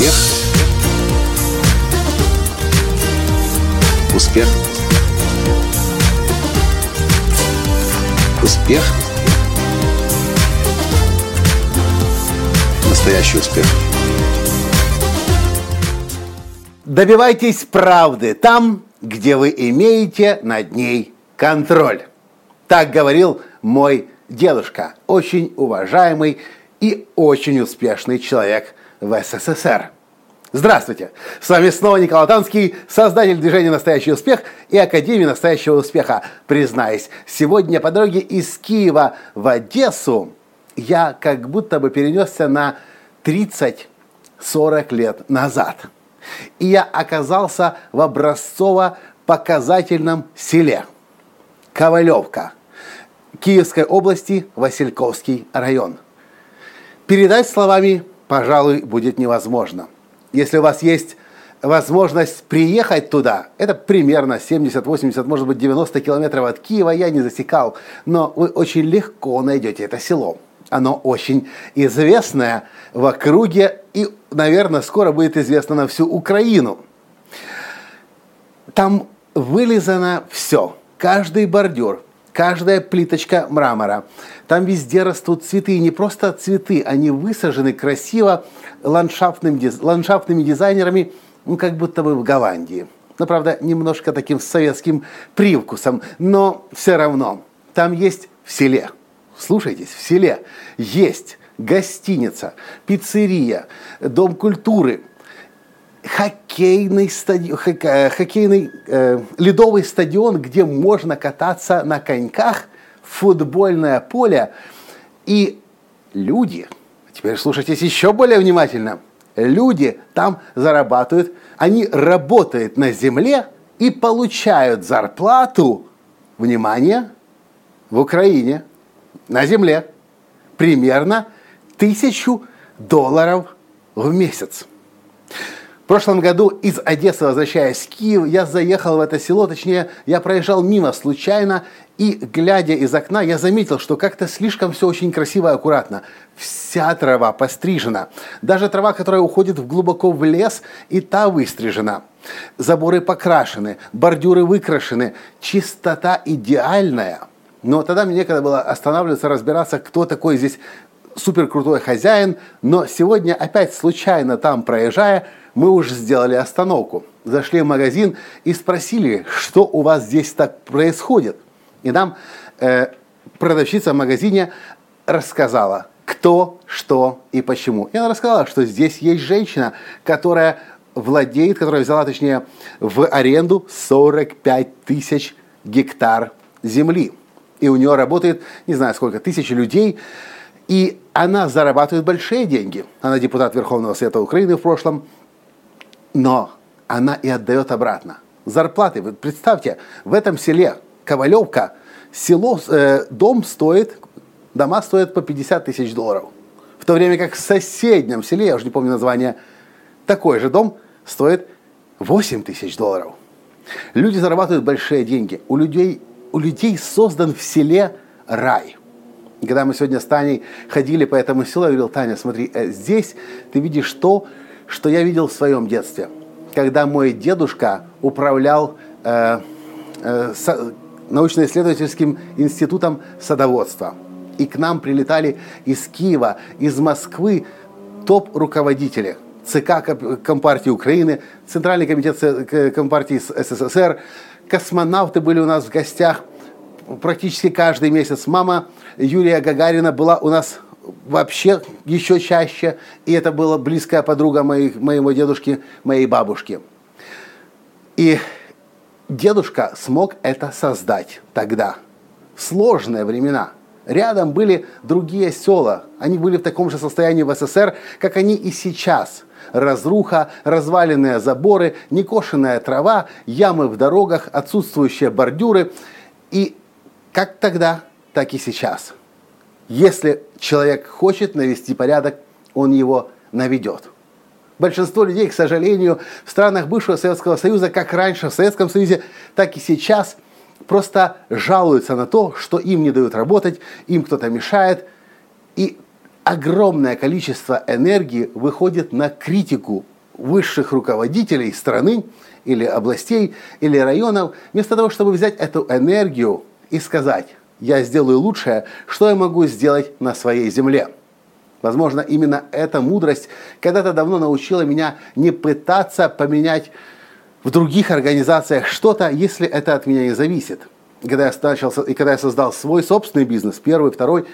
Успех. Успех. Успех. Настоящий успех. Добивайтесь правды там, где вы имеете над ней контроль. Так говорил мой дедушка, очень уважаемый и очень успешный человек в СССР. Здравствуйте! С вами снова Николай Танский, создатель движения «Настоящий успех» и Академии «Настоящего успеха». Признаюсь, сегодня по дороге из Киева в Одессу я как будто бы перенесся на 30-40 лет назад. И я оказался в образцово-показательном селе Ковалевка Киевской области, Васильковский район. Передать словами, пожалуй, будет невозможно – если у вас есть возможность приехать туда, это примерно 70, 80, может быть 90 километров от Киева, я не засекал, но вы очень легко найдете это село. Оно очень известное в округе и, наверное, скоро будет известно на всю Украину. Там вылизано все, каждый бордюр, каждая плиточка мрамора. Там везде растут цветы, и не просто цветы, они высажены красиво ландшафтным, ландшафтными дизайнерами, ну, как будто бы в Голландии. Ну, правда, немножко таким советским привкусом, но все равно. Там есть в селе, слушайтесь, в селе есть гостиница, пиццерия, дом культуры, хоккейный стадион, хоккейный э, ледовый стадион, где можно кататься на коньках, футбольное поле и люди – Теперь слушайтесь еще более внимательно. Люди там зарабатывают, они работают на земле и получают зарплату, внимание, в Украине, на земле, примерно тысячу долларов в месяц. В прошлом году из Одессы, возвращаясь в Киев, я заехал в это село, точнее, я проезжал мимо случайно, и, глядя из окна, я заметил, что как-то слишком все очень красиво и аккуратно. Вся трава пострижена. Даже трава, которая уходит глубоко в лес, и та выстрижена. Заборы покрашены, бордюры выкрашены. Чистота идеальная. Но тогда мне некогда было останавливаться, разбираться, кто такой здесь супер крутой хозяин. Но сегодня опять случайно там проезжая, мы уже сделали остановку. Зашли в магазин и спросили, что у вас здесь так происходит – и нам э, продавщица в магазине рассказала, кто, что и почему. И она рассказала, что здесь есть женщина, которая владеет, которая взяла, точнее, в аренду 45 тысяч гектар земли. И у нее работает, не знаю сколько, тысячи людей. И она зарабатывает большие деньги. Она депутат Верховного Совета Украины в прошлом. Но она и отдает обратно. Зарплаты, вы представьте, в этом селе Ковалевка, село, э, дом стоит, дома стоят по 50 тысяч долларов. В то время как в соседнем селе, я уже не помню название, такой же дом стоит 8 тысяч долларов. Люди зарабатывают большие деньги. У людей, у людей создан в селе рай. Когда мы сегодня с Таней ходили по этому селу, я говорил, Таня, смотри, э, здесь ты видишь то, что я видел в своем детстве. Когда мой дедушка управлял э, э, научно-исследовательским институтом садоводства. И к нам прилетали из Киева, из Москвы топ-руководители ЦК Компартии Украины, Центральный комитет Компартии СССР, космонавты были у нас в гостях практически каждый месяц. Мама Юрия Гагарина была у нас вообще еще чаще, и это была близкая подруга моих, моего дедушки, моей бабушки. И дедушка смог это создать тогда. В сложные времена. Рядом были другие села. Они были в таком же состоянии в СССР, как они и сейчас. Разруха, разваленные заборы, некошенная трава, ямы в дорогах, отсутствующие бордюры. И как тогда, так и сейчас. Если человек хочет навести порядок, он его наведет. Большинство людей, к сожалению, в странах бывшего Советского Союза, как раньше в Советском Союзе, так и сейчас, просто жалуются на то, что им не дают работать, им кто-то мешает. И огромное количество энергии выходит на критику высших руководителей страны или областей, или районов, вместо того, чтобы взять эту энергию и сказать, я сделаю лучшее, что я могу сделать на своей земле. Возможно, именно эта мудрость когда-то давно научила меня не пытаться поменять в других организациях что-то, если это от меня не зависит. Когда я, начал, и когда я создал свой собственный бизнес, первый, второй,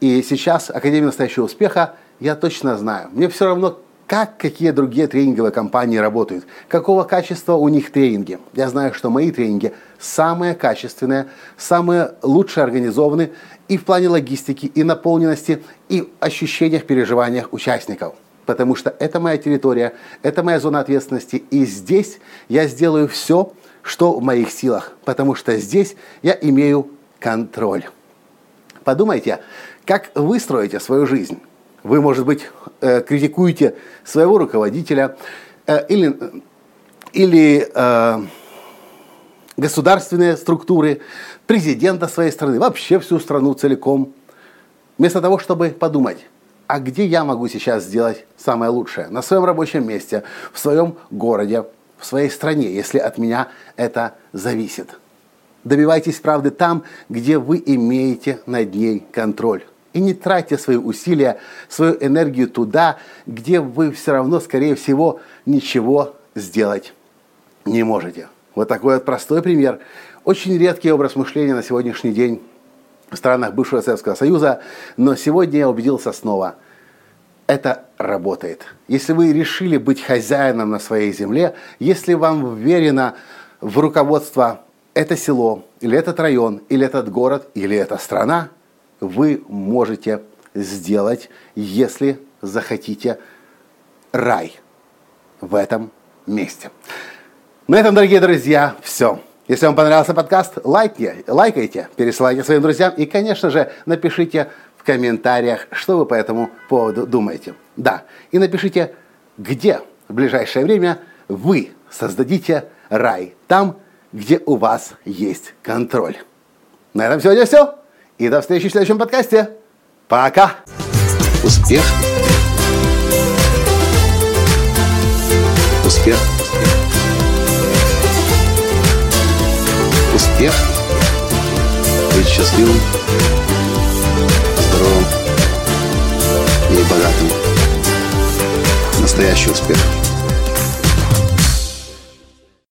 и сейчас Академия настоящего успеха, я точно знаю. Мне все равно, как какие другие тренинговые компании работают, какого качества у них тренинги. Я знаю, что мои тренинги самые качественные, самые лучше организованы и в плане логистики, и наполненности, и ощущениях, переживаниях участников. Потому что это моя территория, это моя зона ответственности, и здесь я сделаю все, что в моих силах, потому что здесь я имею контроль. Подумайте, как вы строите свою жизнь. Вы, может быть, э, критикуете своего руководителя э, или, или э, государственные структуры, президента своей страны, вообще всю страну целиком. Вместо того, чтобы подумать, а где я могу сейчас сделать самое лучшее? На своем рабочем месте, в своем городе, в своей стране, если от меня это зависит. Добивайтесь правды там, где вы имеете над ней контроль. И не тратьте свои усилия, свою энергию туда, где вы все равно, скорее всего, ничего сделать не можете. Вот такой вот простой пример. Очень редкий образ мышления на сегодняшний день в странах бывшего Советского Союза, но сегодня я убедился снова. Это работает. Если вы решили быть хозяином на своей земле, если вам верено в руководство это село, или этот район, или этот город, или эта страна – вы можете сделать, если захотите рай в этом месте. На этом, дорогие друзья, все. Если вам понравился подкаст, лайкайте, лайкайте, пересылайте своим друзьям и, конечно же, напишите в комментариях, что вы по этому поводу думаете. Да, и напишите, где в ближайшее время вы создадите рай, там, где у вас есть контроль. На этом сегодня все. И до встречи в следующем подкасте. Пока! Успех! Успех! Успех! Быть счастливым, здоровым и богатым. Настоящий успех!